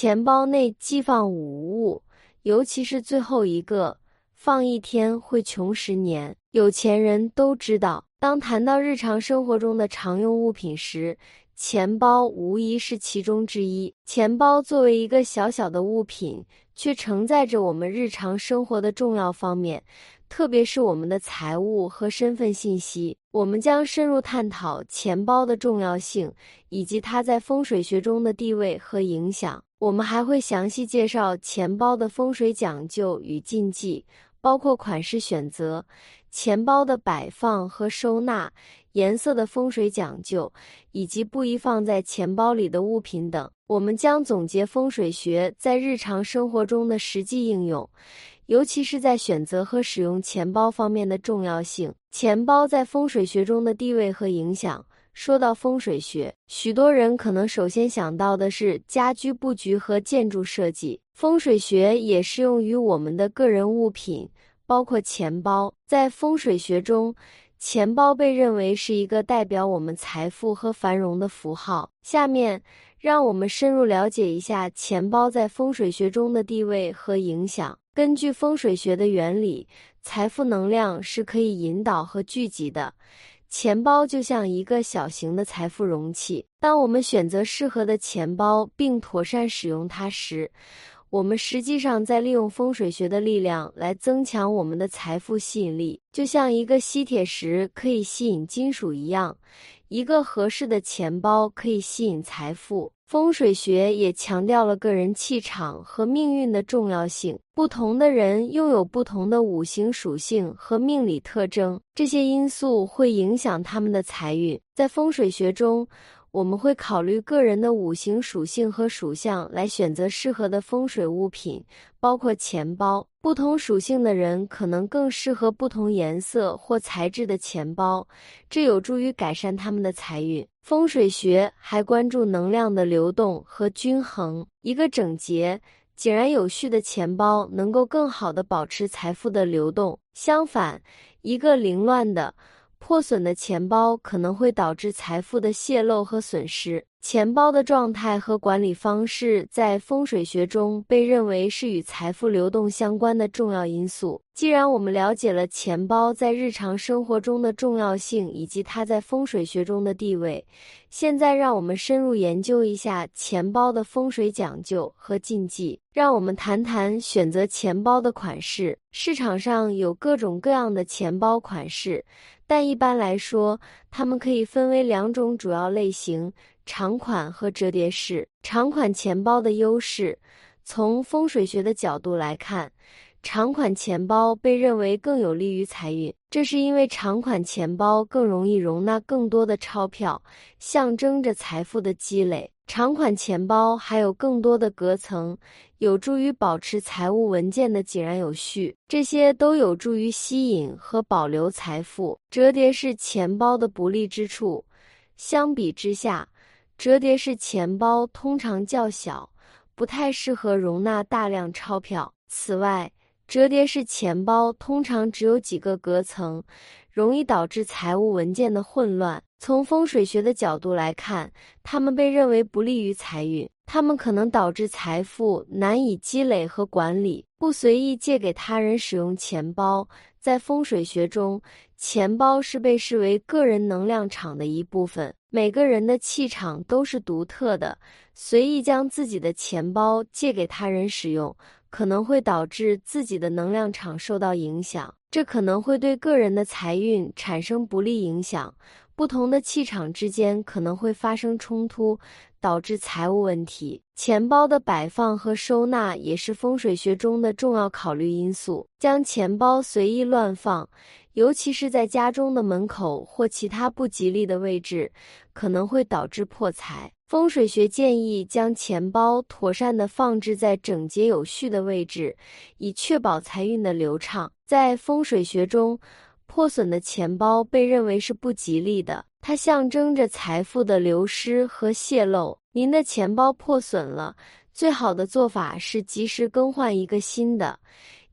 钱包内寄放五物，尤其是最后一个，放一天会穷十年。有钱人都知道，当谈到日常生活中的常用物品时，钱包无疑是其中之一。钱包作为一个小小的物品，却承载着我们日常生活的重要方面，特别是我们的财务和身份信息。我们将深入探讨钱包的重要性，以及它在风水学中的地位和影响。我们还会详细介绍钱包的风水讲究与禁忌。包括款式选择、钱包的摆放和收纳、颜色的风水讲究，以及不宜放在钱包里的物品等。我们将总结风水学在日常生活中的实际应用，尤其是在选择和使用钱包方面的重要性。钱包在风水学中的地位和影响。说到风水学，许多人可能首先想到的是家居布局和建筑设计。风水学也适用于我们的个人物品，包括钱包。在风水学中，钱包被认为是一个代表我们财富和繁荣的符号。下面，让我们深入了解一下钱包在风水学中的地位和影响。根据风水学的原理，财富能量是可以引导和聚集的。钱包就像一个小型的财富容器。当我们选择适合的钱包并妥善使用它时，我们实际上在利用风水学的力量来增强我们的财富吸引力，就像一个吸铁石可以吸引金属一样，一个合适的钱包可以吸引财富。风水学也强调了个人气场和命运的重要性。不同的人拥有不同的五行属性和命理特征，这些因素会影响他们的财运。在风水学中，我们会考虑个人的五行属性和属相来选择适合的风水物品，包括钱包。不同属性的人可能更适合不同颜色或材质的钱包，这有助于改善他们的财运。风水学还关注能量的流动和均衡。一个整洁、井然有序的钱包能够更好地保持财富的流动。相反，一个凌乱的。破损的钱包可能会导致财富的泄露和损失。钱包的状态和管理方式在风水学中被认为是与财富流动相关的重要因素。既然我们了解了钱包在日常生活中的重要性以及它在风水学中的地位，现在让我们深入研究一下钱包的风水讲究和禁忌。让我们谈谈选择钱包的款式。市场上有各种各样的钱包款式。但一般来说，它们可以分为两种主要类型：长款和折叠式。长款钱包的优势，从风水学的角度来看，长款钱包被认为更有利于财运。这是因为长款钱包更容易容纳更多的钞票，象征着财富的积累。长款钱包还有更多的隔层，有助于保持财务文件的井然有序，这些都有助于吸引和保留财富。折叠式钱包的不利之处，相比之下，折叠式钱包通常较小，不太适合容纳大量钞票。此外，折叠式钱包通常只有几个隔层，容易导致财务文件的混乱。从风水学的角度来看，它们被认为不利于财运，它们可能导致财富难以积累和管理。不随意借给他人使用钱包，在风水学中，钱包是被视为个人能量场的一部分。每个人的气场都是独特的，随意将自己的钱包借给他人使用，可能会导致自己的能量场受到影响，这可能会对个人的财运产生不利影响。不同的气场之间可能会发生冲突，导致财务问题。钱包的摆放和收纳也是风水学中的重要考虑因素。将钱包随意乱放，尤其是在家中的门口或其他不吉利的位置，可能会导致破财。风水学建议将钱包妥善地放置在整洁有序的位置，以确保财运的流畅。在风水学中，破损的钱包被认为是不吉利的，它象征着财富的流失和泄露。您的钱包破损了，最好的做法是及时更换一个新的，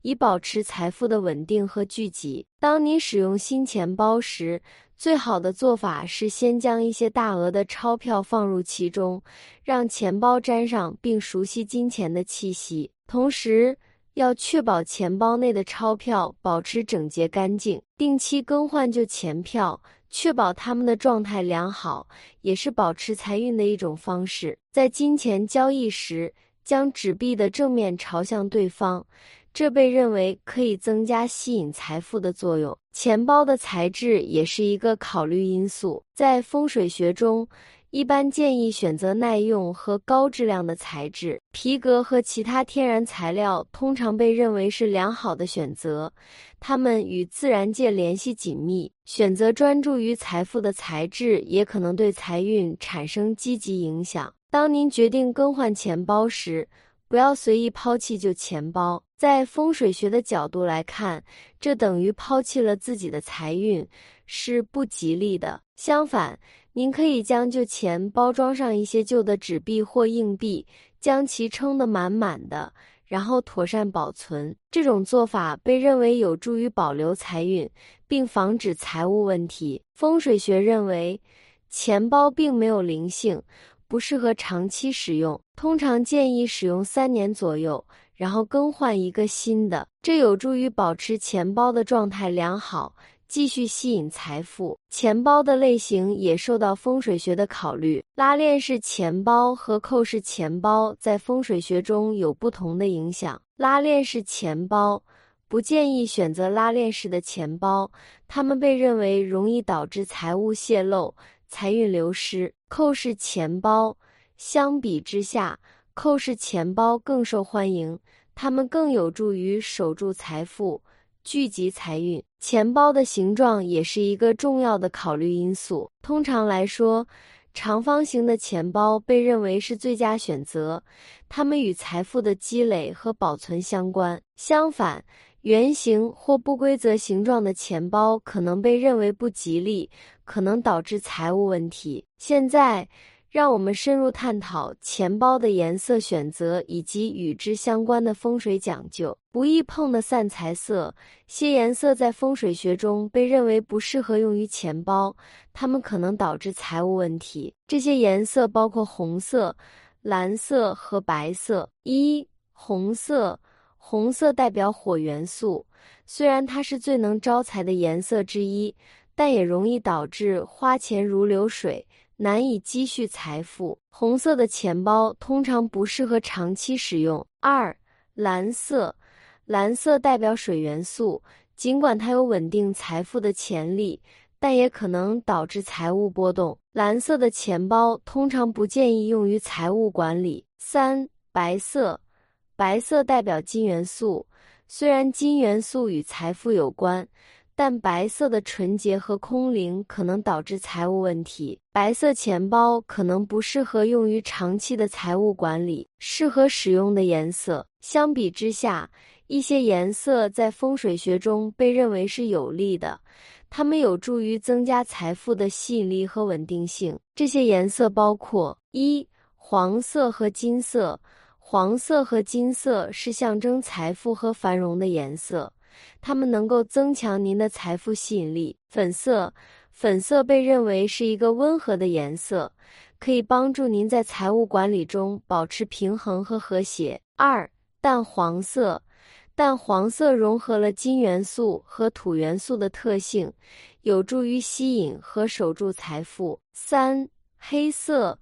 以保持财富的稳定和聚集。当你使用新钱包时，最好的做法是先将一些大额的钞票放入其中，让钱包沾上并熟悉金钱的气息。同时，要确保钱包内的钞票保持整洁干净，定期更换旧钱票，确保他们的状态良好，也是保持财运的一种方式。在金钱交易时，将纸币的正面朝向对方。这被认为可以增加吸引财富的作用。钱包的材质也是一个考虑因素。在风水学中，一般建议选择耐用和高质量的材质。皮革和其他天然材料通常被认为是良好的选择，它们与自然界联系紧密。选择专注于财富的材质，也可能对财运产生积极影响。当您决定更换钱包时，不要随意抛弃旧钱包。在风水学的角度来看，这等于抛弃了自己的财运，是不吉利的。相反，您可以将旧钱包装上一些旧的纸币或硬币，将其撑得满满的，然后妥善保存。这种做法被认为有助于保留财运，并防止财务问题。风水学认为，钱包并没有灵性，不适合长期使用，通常建议使用三年左右。然后更换一个新的，这有助于保持钱包的状态良好，继续吸引财富。钱包的类型也受到风水学的考虑，拉链式钱包和扣式钱包在风水学中有不同的影响。拉链式钱包不建议选择拉链式的钱包，它们被认为容易导致财务泄露、财运流失。扣式钱包相比之下。扣式钱包更受欢迎，它们更有助于守住财富、聚集财运。钱包的形状也是一个重要的考虑因素。通常来说，长方形的钱包被认为是最佳选择，它们与财富的积累和保存相关。相反，圆形或不规则形状的钱包可能被认为不吉利，可能导致财务问题。现在。让我们深入探讨钱包的颜色选择以及与之相关的风水讲究。不易碰的散财色，些颜色在风水学中被认为不适合用于钱包，它们可能导致财务问题。这些颜色包括红色、蓝色和白色。一、红色，红色代表火元素，虽然它是最能招财的颜色之一，但也容易导致花钱如流水。难以积蓄财富，红色的钱包通常不适合长期使用。二、蓝色，蓝色代表水元素，尽管它有稳定财富的潜力，但也可能导致财务波动。蓝色的钱包通常不建议用于财务管理。三、白色，白色代表金元素，虽然金元素与财富有关。但白色的纯洁和空灵可能导致财务问题。白色钱包可能不适合用于长期的财务管理。适合使用的颜色，相比之下，一些颜色在风水学中被认为是有利的，它们有助于增加财富的吸引力和稳定性。这些颜色包括：一、黄色和金色。黄色和金色是象征财富和繁荣的颜色。它们能够增强您的财富吸引力。粉色，粉色被认为是一个温和的颜色，可以帮助您在财务管理中保持平衡和和谐。二，淡黄色，淡黄色融合了金元素和土元素的特性，有助于吸引和守住财富。三，黑色，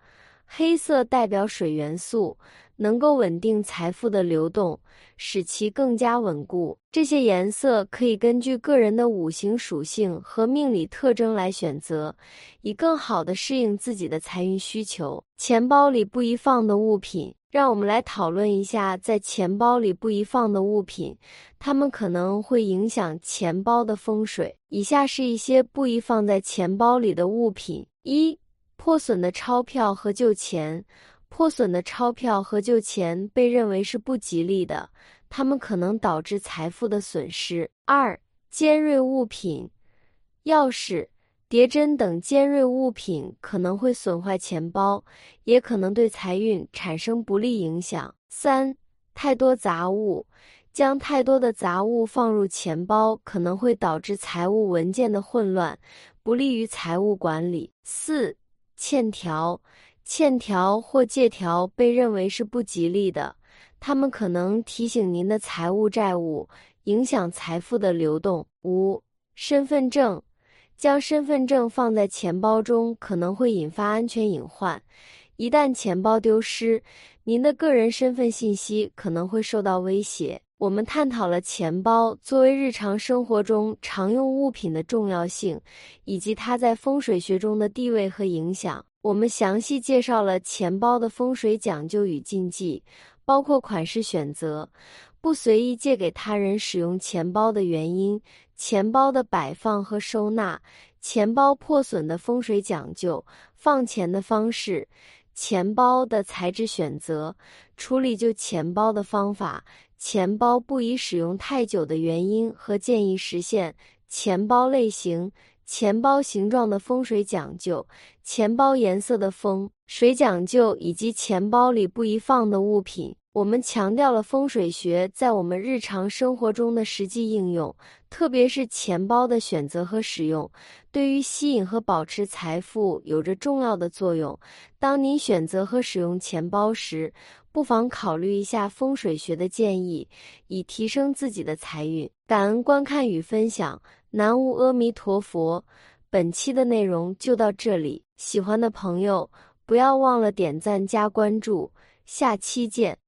黑色代表水元素。能够稳定财富的流动，使其更加稳固。这些颜色可以根据个人的五行属性和命理特征来选择，以更好的适应自己的财运需求。钱包里不宜放的物品，让我们来讨论一下在钱包里不宜放的物品，它们可能会影响钱包的风水。以下是一些不宜放在钱包里的物品：一、破损的钞票和旧钱。破损的钞票和旧钱被认为是不吉利的，它们可能导致财富的损失。二、尖锐物品，钥匙、叠针等尖锐物品可能会损坏钱包，也可能对财运产生不利影响。三、太多杂物，将太多的杂物放入钱包可能会导致财务文件的混乱，不利于财务管理。四、欠条、欠条或借条被认为是不吉利的，他们可能提醒您的财务债务，影响财富的流动。五、身份证。将身份证放在钱包中可能会引发安全隐患，一旦钱包丢失，您的个人身份信息可能会受到威胁。我们探讨了钱包作为日常生活中常用物品的重要性，以及它在风水学中的地位和影响。我们详细介绍了钱包的风水讲究与禁忌，包括款式选择、不随意借给他人使用钱包的原因。钱包的摆放和收纳，钱包破损的风水讲究，放钱的方式，钱包的材质选择，处理旧钱包的方法，钱包不宜使用太久的原因和建议实现，钱包类型，钱包形状的风水讲究，钱包颜色的风水讲究，以及钱包里不宜放的物品。我们强调了风水学在我们日常生活中的实际应用，特别是钱包的选择和使用，对于吸引和保持财富有着重要的作用。当您选择和使用钱包时，不妨考虑一下风水学的建议，以提升自己的财运。感恩观看与分享，南无阿弥陀佛。本期的内容就到这里，喜欢的朋友不要忘了点赞加关注，下期见。